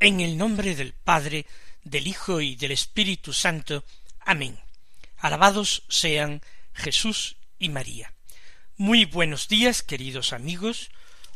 En el nombre del Padre, del Hijo y del Espíritu Santo. Amén. Alabados sean Jesús y María. Muy buenos días, queridos amigos,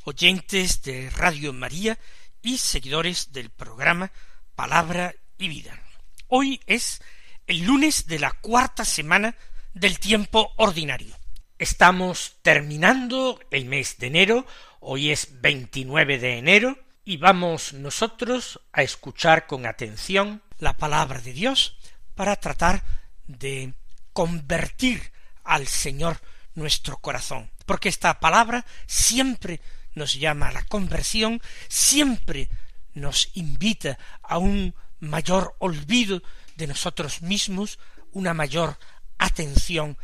oyentes de Radio María y seguidores del programa Palabra y Vida. Hoy es el lunes de la cuarta semana del tiempo ordinario. Estamos terminando el mes de enero, hoy es 29 de enero, y vamos nosotros a escuchar con atención la palabra de Dios para tratar de convertir al Señor nuestro corazón, porque esta palabra siempre nos llama a la conversión, siempre nos invita a un mayor olvido de nosotros mismos, una mayor atención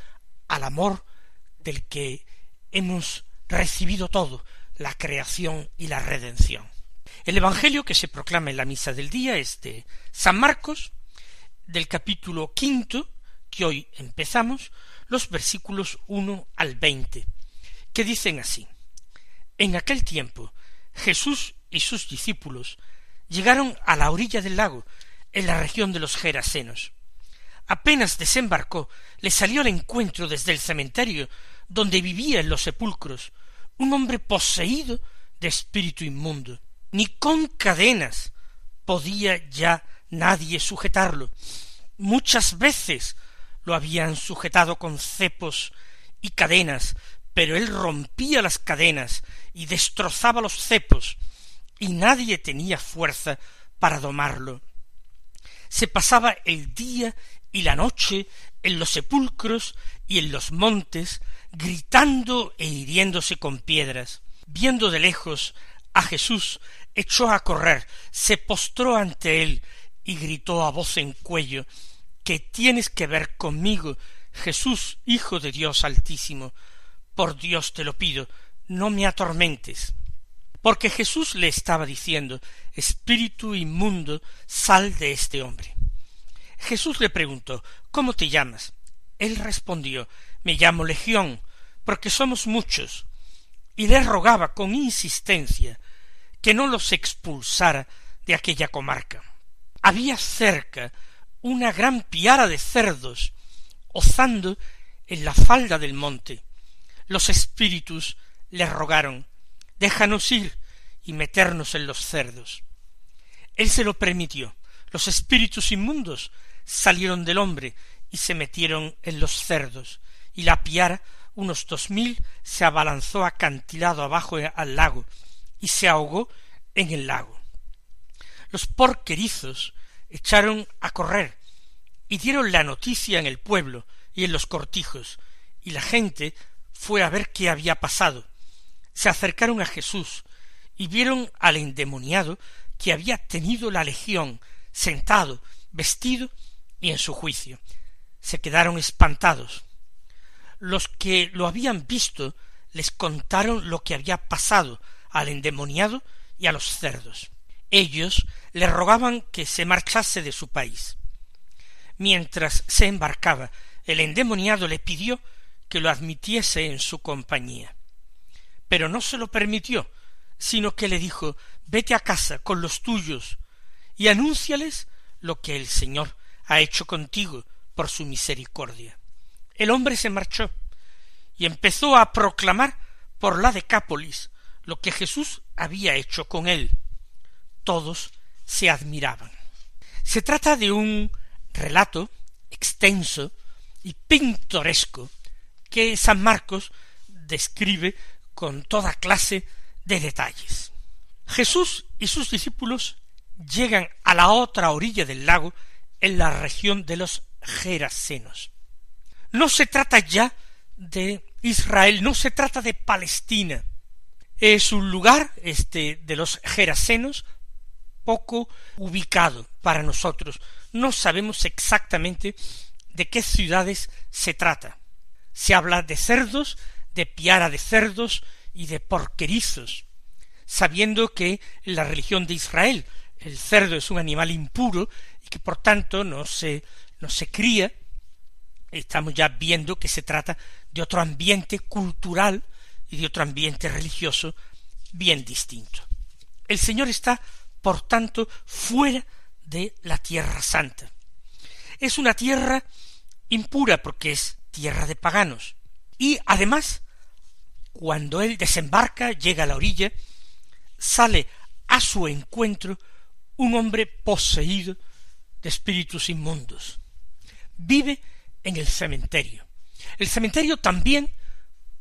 al amor del que hemos recibido todo, la creación y la redención. El Evangelio que se proclama en la misa del día es de San Marcos, del capítulo quinto, que hoy empezamos, los versículos uno al veinte, que dicen así En aquel tiempo Jesús y sus discípulos llegaron a la orilla del lago, en la región de los Gerasenos. Apenas desembarcó, le salió al encuentro desde el cementerio donde vivía en los sepulcros un hombre poseído de espíritu inmundo ni con cadenas podía ya nadie sujetarlo. Muchas veces lo habían sujetado con cepos y cadenas, pero él rompía las cadenas y destrozaba los cepos, y nadie tenía fuerza para domarlo. Se pasaba el día y la noche en los sepulcros y en los montes, gritando e hiriéndose con piedras. Viendo de lejos a Jesús echó a correr, se postró ante él y gritó a voz en cuello que tienes que ver conmigo, Jesús, Hijo de Dios Altísimo. Por Dios te lo pido, no me atormentes. Porque Jesús le estaba diciendo Espíritu inmundo, sal de este hombre. Jesús le preguntó ¿Cómo te llamas? Él respondió Me llamo Legión, porque somos muchos. Y le rogaba con insistencia que no los expulsara de aquella comarca. Había cerca una gran piara de cerdos ozando en la falda del monte. Los espíritus le rogaron déjanos ir y meternos en los cerdos. Él se lo permitió. Los espíritus inmundos salieron del hombre y se metieron en los cerdos, y la piara, unos dos mil, se abalanzó acantilado abajo al lago, y se ahogó en el lago. Los porquerizos echaron a correr y dieron la noticia en el pueblo y en los cortijos, y la gente fue a ver qué había pasado. Se acercaron a Jesús y vieron al endemoniado que había tenido la legión, sentado, vestido y en su juicio. Se quedaron espantados. Los que lo habían visto les contaron lo que había pasado al endemoniado y a los cerdos. Ellos le rogaban que se marchase de su país. Mientras se embarcaba, el endemoniado le pidió que lo admitiese en su compañía. Pero no se lo permitió, sino que le dijo vete a casa con los tuyos y anúnciales lo que el Señor ha hecho contigo por su misericordia. El hombre se marchó y empezó a proclamar por la Decápolis lo que Jesús había hecho con él. Todos se admiraban. Se trata de un relato extenso y pintoresco que San Marcos describe con toda clase de detalles. Jesús y sus discípulos llegan a la otra orilla del lago en la región de los Gerasenos. No se trata ya de Israel, no se trata de Palestina. Es un lugar, este, de los Gerasenos, poco ubicado para nosotros. No sabemos exactamente de qué ciudades se trata. Se habla de cerdos, de piara de cerdos y de porquerizos, sabiendo que en la religión de Israel el cerdo es un animal impuro y que por tanto no se, no se cría, estamos ya viendo que se trata de otro ambiente cultural y de otro ambiente religioso bien distinto. El Señor está, por tanto, fuera de la tierra santa. Es una tierra impura porque es tierra de paganos. Y además, cuando él desembarca, llega a la orilla, sale a su encuentro un hombre poseído de espíritus inmundos. Vive en el cementerio. El cementerio también,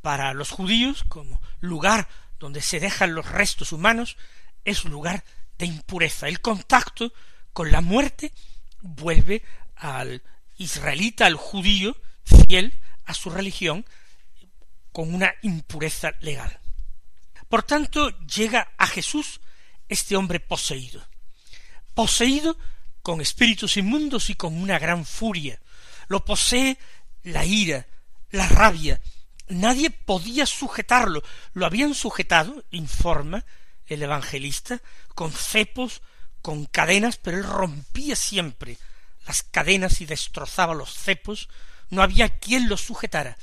para los judíos, como lugar donde se dejan los restos humanos, es un lugar de impureza. El contacto con la muerte vuelve al israelita, al judío, fiel a su religión, con una impureza legal. Por tanto, llega a Jesús este hombre poseído poseído con espíritus inmundos y con una gran furia. Lo posee la ira, la rabia. Nadie podía sujetarlo. Lo habían sujetado, informa el evangelista, con cepos, con cadenas, pero él rompía siempre las cadenas y destrozaba los cepos. No había quien lo sujetara.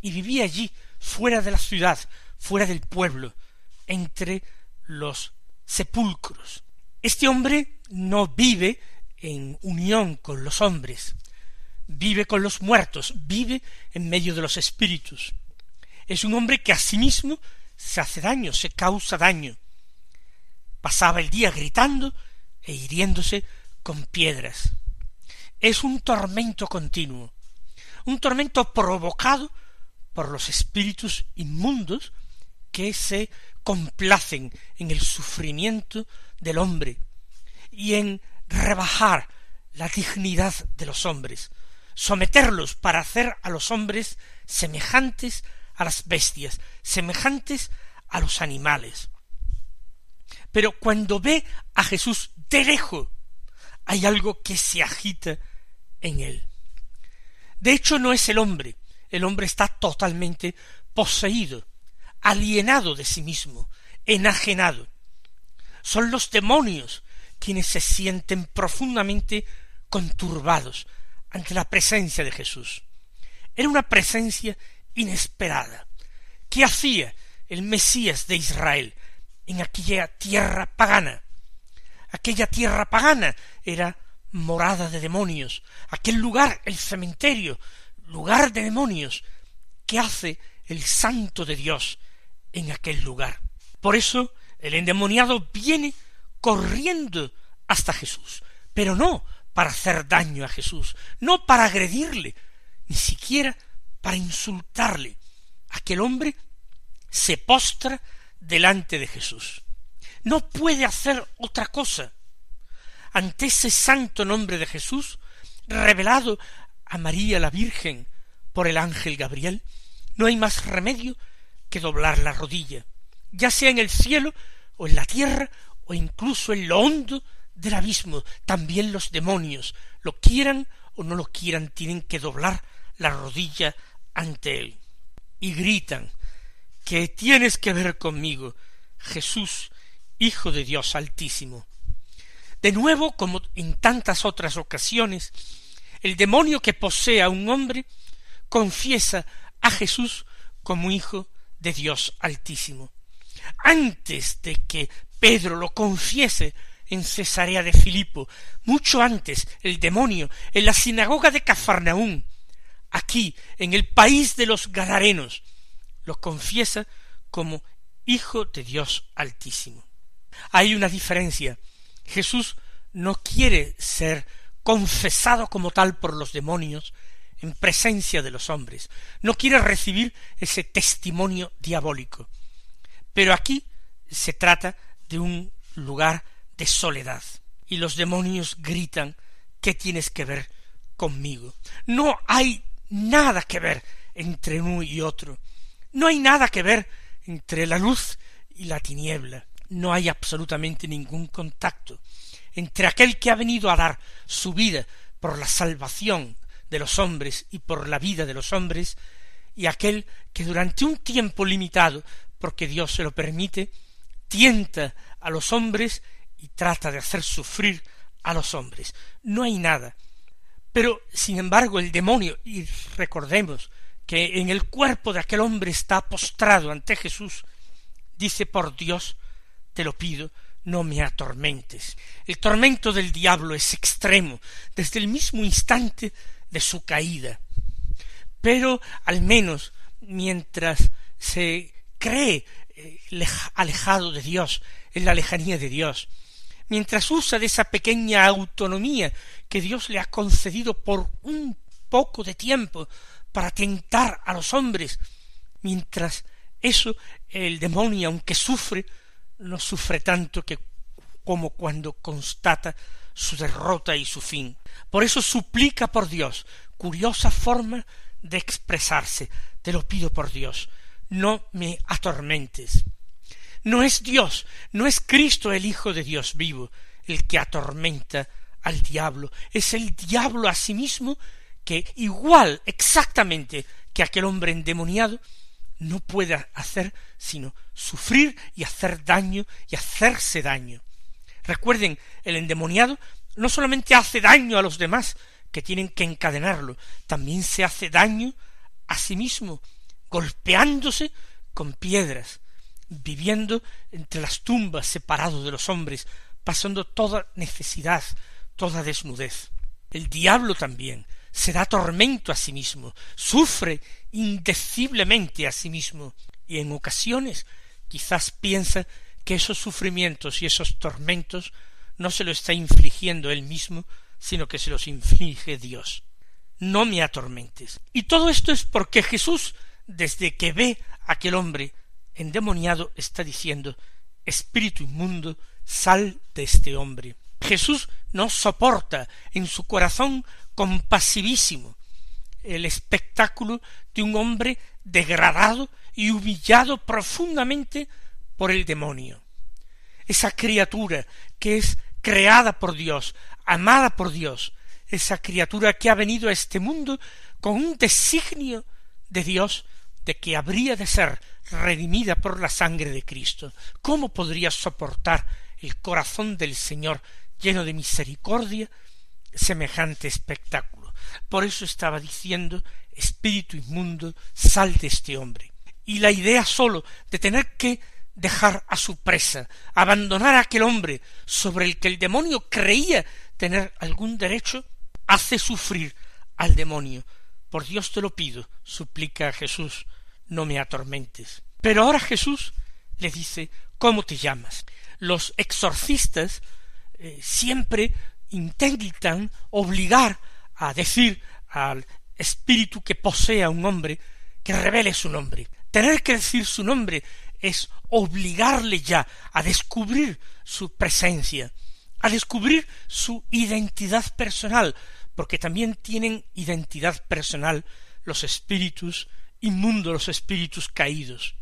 Y vivía allí, fuera de la ciudad, fuera del pueblo, entre los sepulcros. Este hombre no vive en unión con los hombres, vive con los muertos, vive en medio de los espíritus. Es un hombre que a sí mismo se hace daño, se causa daño. Pasaba el día gritando e hiriéndose con piedras. Es un tormento continuo, un tormento provocado por los espíritus inmundos que se complacen en el sufrimiento del hombre, y en rebajar la dignidad de los hombres, someterlos para hacer a los hombres semejantes a las bestias, semejantes a los animales. Pero cuando ve a Jesús de lejos, hay algo que se agita en él. De hecho, no es el hombre, el hombre está totalmente poseído, alienado de sí mismo, enajenado. Son los demonios quienes se sienten profundamente conturbados ante la presencia de Jesús. Era una presencia inesperada. ¿Qué hacía el Mesías de Israel en aquella tierra pagana? Aquella tierra pagana era morada de demonios, aquel lugar, el cementerio, lugar de demonios. ¿Qué hace el santo de Dios en aquel lugar? Por eso el endemoniado viene corriendo hasta Jesús, pero no para hacer daño a Jesús, no para agredirle, ni siquiera para insultarle. Aquel hombre se postra delante de Jesús. No puede hacer otra cosa. Ante ese santo nombre de Jesús, revelado a María la Virgen por el ángel Gabriel, no hay más remedio que doblar la rodilla, ya sea en el cielo o en la tierra o incluso en lo hondo del abismo, también los demonios, lo quieran o no lo quieran, tienen que doblar la rodilla ante él. Y gritan que tienes que ver conmigo, Jesús, Hijo de Dios Altísimo. De nuevo, como en tantas otras ocasiones, el demonio que posee a un hombre confiesa a Jesús como Hijo de Dios Altísimo. Antes de que Pedro lo confiese en Cesarea de Filipo, mucho antes el demonio, en la sinagoga de Cafarnaún, aquí, en el país de los Gadarenos, lo confiesa como Hijo de Dios Altísimo. Hay una diferencia. Jesús no quiere ser confesado como tal por los demonios en presencia de los hombres. No quiere recibir ese testimonio diabólico. Pero aquí se trata de un lugar de soledad. Y los demonios gritan ¿Qué tienes que ver conmigo? No hay nada que ver entre uno y otro. No hay nada que ver entre la luz y la tiniebla. No hay absolutamente ningún contacto entre aquel que ha venido a dar su vida por la salvación de los hombres y por la vida de los hombres, y aquel que durante un tiempo limitado, porque Dios se lo permite, tienta a los hombres y trata de hacer sufrir a los hombres. No hay nada. Pero, sin embargo, el demonio, y recordemos que en el cuerpo de aquel hombre está postrado ante Jesús, dice por Dios, te lo pido, no me atormentes. El tormento del diablo es extremo desde el mismo instante de su caída. Pero al menos mientras se cree eh, alejado de Dios, en la lejanía de Dios, mientras usa de esa pequeña autonomía que Dios le ha concedido por un poco de tiempo para tentar a los hombres, mientras eso el demonio, aunque sufre, no sufre tanto que como cuando constata su derrota y su fin. Por eso suplica por Dios, curiosa forma de expresarse, te lo pido por Dios, no me atormentes. No es Dios, no es Cristo el Hijo de Dios vivo el que atormenta al diablo, es el diablo a sí mismo que igual exactamente que aquel hombre endemoniado no puede hacer sino sufrir y hacer daño y hacerse daño. Recuerden, el endemoniado no solamente hace daño a los demás, que tienen que encadenarlo, también se hace daño a sí mismo, golpeándose con piedras, viviendo entre las tumbas separado de los hombres, pasando toda necesidad, toda desnudez. El diablo también se da tormento a sí mismo, sufre indeciblemente a sí mismo, y en ocasiones quizás piensa que esos sufrimientos y esos tormentos no se lo está infligiendo él mismo, sino que se los inflige Dios. No me atormentes. Y todo esto es porque Jesús, desde que ve a aquel hombre endemoniado, está diciendo Espíritu inmundo, sal de este hombre. Jesús no soporta en su corazón compasivísimo el espectáculo de un hombre degradado y humillado profundamente por el demonio. Esa criatura que es creada por Dios, amada por Dios, esa criatura que ha venido a este mundo con un designio de Dios que habría de ser redimida por la sangre de Cristo. ¿Cómo podría soportar el corazón del Señor lleno de misericordia semejante espectáculo? Por eso estaba diciendo espíritu inmundo, sal de este hombre. Y la idea sólo de tener que dejar a su presa, abandonar a aquel hombre sobre el que el demonio creía tener algún derecho, hace sufrir al demonio. Por Dios te lo pido, suplica a Jesús, no me atormentes. Pero ahora Jesús le dice, ¿cómo te llamas? Los exorcistas eh, siempre intentan obligar a decir al espíritu que posea un hombre que revele su nombre. Tener que decir su nombre es obligarle ya a descubrir su presencia, a descubrir su identidad personal, porque también tienen identidad personal los espíritus inmundos, los espíritus caídos.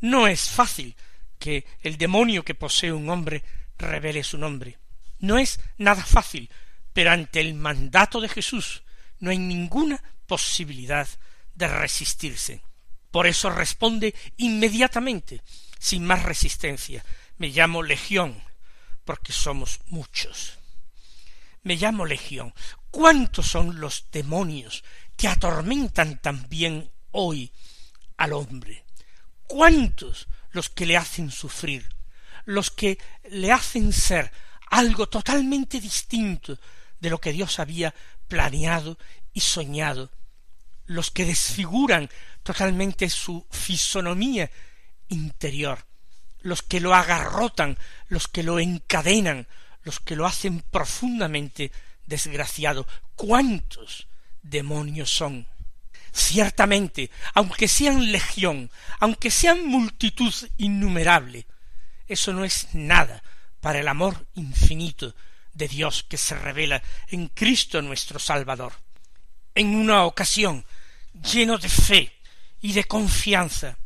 No es fácil que el demonio que posee un hombre revele su nombre. No es nada fácil, pero ante el mandato de Jesús no hay ninguna posibilidad de resistirse. Por eso responde inmediatamente, sin más resistencia. Me llamo Legión, porque somos muchos. Me llamo Legión. ¿Cuántos son los demonios que atormentan también hoy al hombre? ¿Cuántos los que le hacen sufrir? Los que le hacen ser algo totalmente distinto de lo que Dios había planeado y soñado, los que desfiguran totalmente su fisonomía interior, los que lo agarrotan, los que lo encadenan, los que lo hacen profundamente desgraciado. ¿Cuántos demonios son? Ciertamente, aunque sean legión, aunque sean multitud innumerable, eso no es nada para el amor infinito de Dios que se revela en Cristo nuestro Salvador. En una ocasión, lleno de fe y de confianza,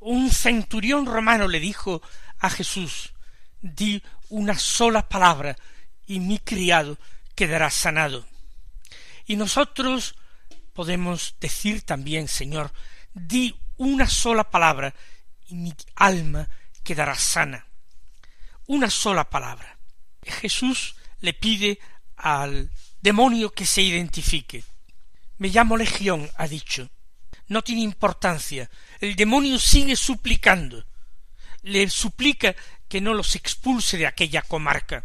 un centurión romano le dijo a Jesús, di una sola palabra y mi criado quedará sanado. Y nosotros podemos decir también, Señor, di una sola palabra y mi alma quedará sana. Una sola palabra. Jesús le pide al demonio que se identifique. Me llamo Legión, ha dicho. No tiene importancia. El demonio sigue suplicando. Le suplica que no los expulse de aquella comarca,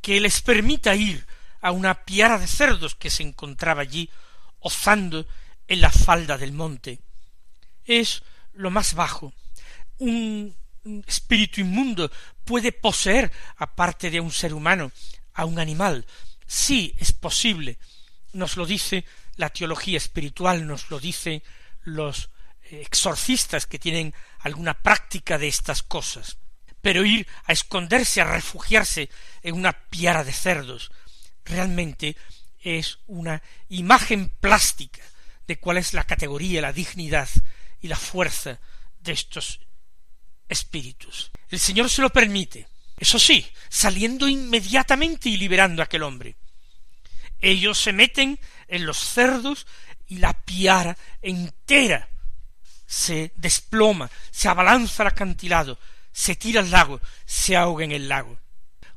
que les permita ir a una piara de cerdos que se encontraba allí ozando en la falda del monte. Es lo más bajo. Un espíritu inmundo puede poseer, aparte de un ser humano, a un animal. Sí, es posible. Nos lo dice la teología espiritual, nos lo dicen los exorcistas que tienen alguna práctica de estas cosas. Pero ir a esconderse, a refugiarse en una piara de cerdos, realmente es una imagen plástica de cuál es la categoría, la dignidad y la fuerza de estos espíritus. El Señor se lo permite, eso sí, saliendo inmediatamente y liberando a aquel hombre. Ellos se meten en los cerdos y la piara entera se desploma, se abalanza al acantilado, se tira al lago, se ahoga en el lago.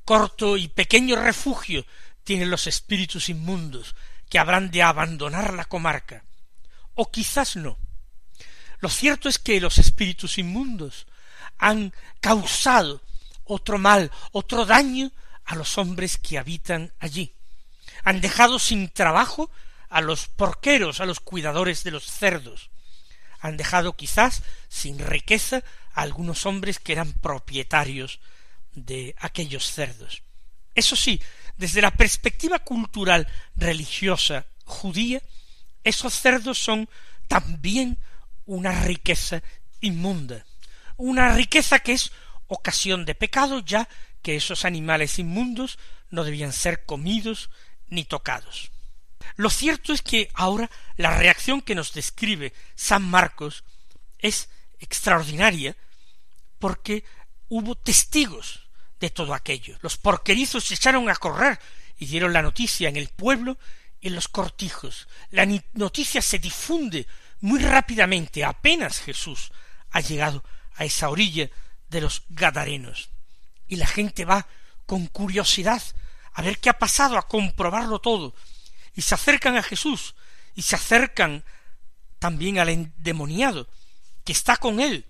Corto y pequeño refugio tienen los espíritus inmundos que habrán de abandonar la comarca. O quizás no. Lo cierto es que los espíritus inmundos han causado otro mal, otro daño a los hombres que habitan allí. Han dejado sin trabajo a los porqueros, a los cuidadores de los cerdos. Han dejado quizás sin riqueza a algunos hombres que eran propietarios de aquellos cerdos. Eso sí, desde la perspectiva cultural religiosa judía, esos cerdos son también una riqueza inmunda, una riqueza que es ocasión de pecado, ya que esos animales inmundos no debían ser comidos ni tocados. Lo cierto es que ahora la reacción que nos describe San Marcos es extraordinaria porque hubo testigos de todo aquello. Los porquerizos se echaron a correr y dieron la noticia en el pueblo y en los cortijos. La noticia se difunde muy rápidamente, apenas Jesús ha llegado a esa orilla de los Gadarenos. Y la gente va con curiosidad a ver qué ha pasado, a comprobarlo todo. Y se acercan a Jesús y se acercan también al endemoniado que está con él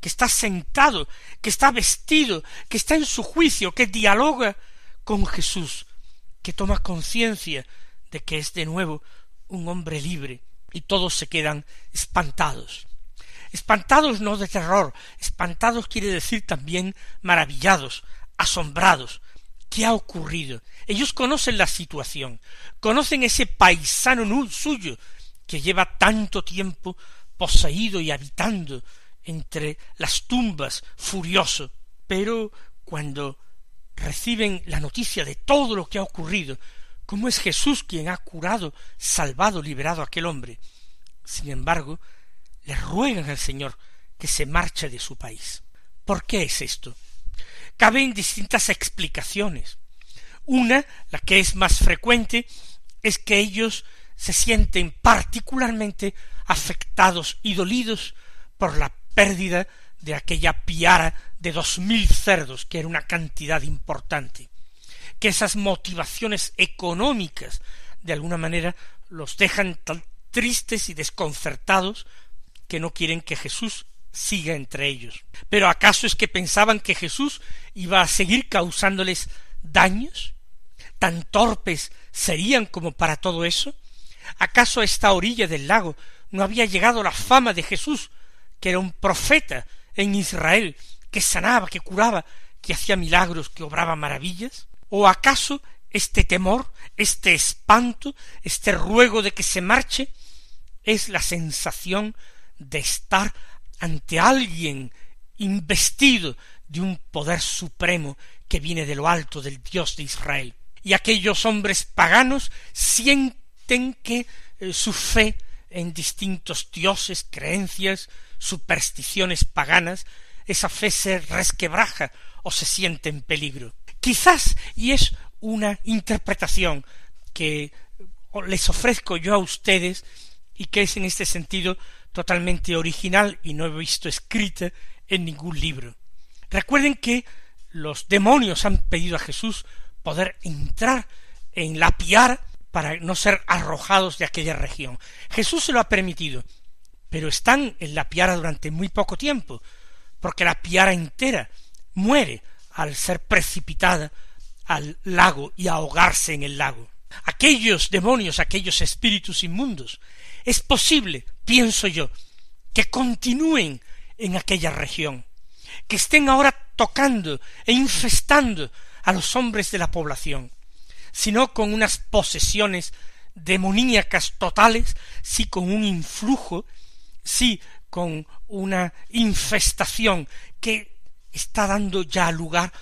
que está sentado, que está vestido, que está en su juicio, que dialoga con Jesús, que toma conciencia de que es de nuevo un hombre libre, y todos se quedan espantados. Espantados no de terror, espantados quiere decir también maravillados, asombrados. ¿Qué ha ocurrido? Ellos conocen la situación, conocen ese paisano suyo que lleva tanto tiempo poseído y habitando entre las tumbas furioso, pero cuando reciben la noticia de todo lo que ha ocurrido, cómo es Jesús quien ha curado, salvado, liberado a aquel hombre, sin embargo, le ruegan al Señor que se marche de su país. ¿Por qué es esto? Caben distintas explicaciones. Una, la que es más frecuente, es que ellos se sienten particularmente afectados y dolidos por la pérdida de aquella piara de dos mil cerdos, que era una cantidad importante, que esas motivaciones económicas de alguna manera los dejan tan tristes y desconcertados que no quieren que Jesús siga entre ellos. Pero ¿acaso es que pensaban que Jesús iba a seguir causándoles daños? ¿Tan torpes serían como para todo eso? ¿Acaso a esta orilla del lago no había llegado la fama de Jesús que era un profeta en Israel, que sanaba, que curaba, que hacía milagros, que obraba maravillas? ¿O acaso este temor, este espanto, este ruego de que se marche, es la sensación de estar ante alguien investido de un poder supremo que viene de lo alto del Dios de Israel. Y aquellos hombres paganos sienten que eh, su fe en distintos dioses, creencias, supersticiones paganas, esa fe se resquebraja o se siente en peligro. Quizás, y es una interpretación que les ofrezco yo a ustedes y que es en este sentido totalmente original y no he visto escrita en ningún libro. Recuerden que los demonios han pedido a Jesús poder entrar en la piara para no ser arrojados de aquella región. Jesús se lo ha permitido, pero están en la piara durante muy poco tiempo, porque la piara entera muere al ser precipitada al lago y ahogarse en el lago. Aquellos demonios, aquellos espíritus inmundos, es posible, pienso yo, que continúen en aquella región, que estén ahora tocando e infestando a los hombres de la población, sino con unas posesiones demoníacas totales, sí con un influjo, sí con una infestación que está dando ya lugar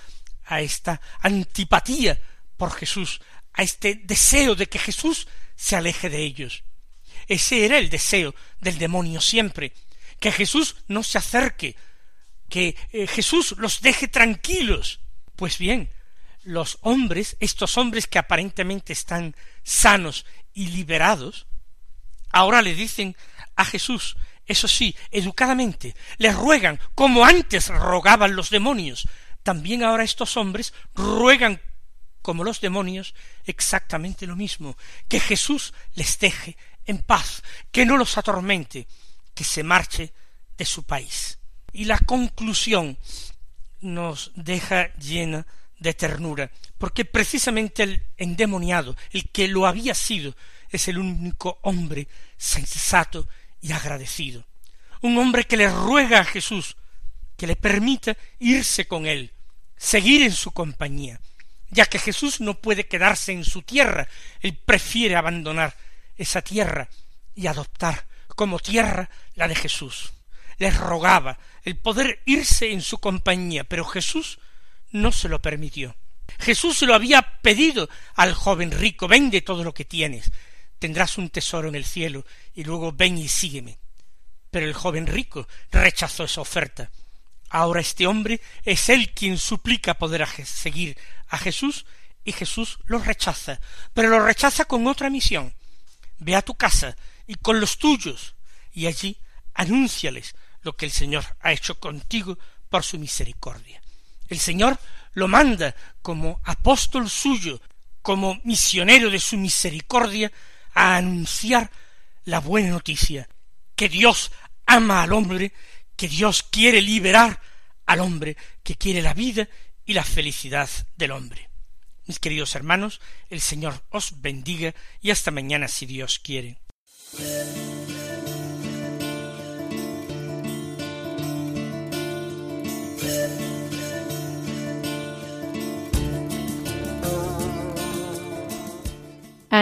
a esta antipatía por Jesús, a este deseo de que Jesús se aleje de ellos. Ese era el deseo del demonio siempre, que Jesús no se acerque, que eh, Jesús los deje tranquilos. Pues bien, los hombres, estos hombres que aparentemente están sanos y liberados, ahora le dicen a Jesús, eso sí, educadamente, le ruegan, como antes rogaban los demonios, también ahora estos hombres ruegan como los demonios exactamente lo mismo, que Jesús les deje en paz, que no los atormente, que se marche de su país. Y la conclusión nos deja llena de ternura, porque precisamente el endemoniado, el que lo había sido, es el único hombre sensato y agradecido. Un hombre que le ruega a Jesús que le permita irse con él, seguir en su compañía, ya que Jesús no puede quedarse en su tierra, él prefiere abandonar esa tierra y adoptar como tierra la de Jesús. Les rogaba el poder irse en su compañía, pero Jesús no se lo permitió. Jesús se lo había pedido al joven rico, vende todo lo que tienes, tendrás un tesoro en el cielo, y luego ven y sígueme. Pero el joven rico rechazó esa oferta. Ahora este hombre es él quien suplica poder seguir a Jesús, y Jesús lo rechaza, pero lo rechaza con otra misión. Ve a tu casa y con los tuyos, y allí anúnciales lo que el Señor ha hecho contigo por su misericordia. El Señor lo manda como apóstol suyo, como misionero de su misericordia, a anunciar la buena noticia, que Dios ama al hombre, que Dios quiere liberar al hombre, que quiere la vida y la felicidad del hombre. Mis queridos hermanos, el Señor os bendiga y hasta mañana si Dios quiere.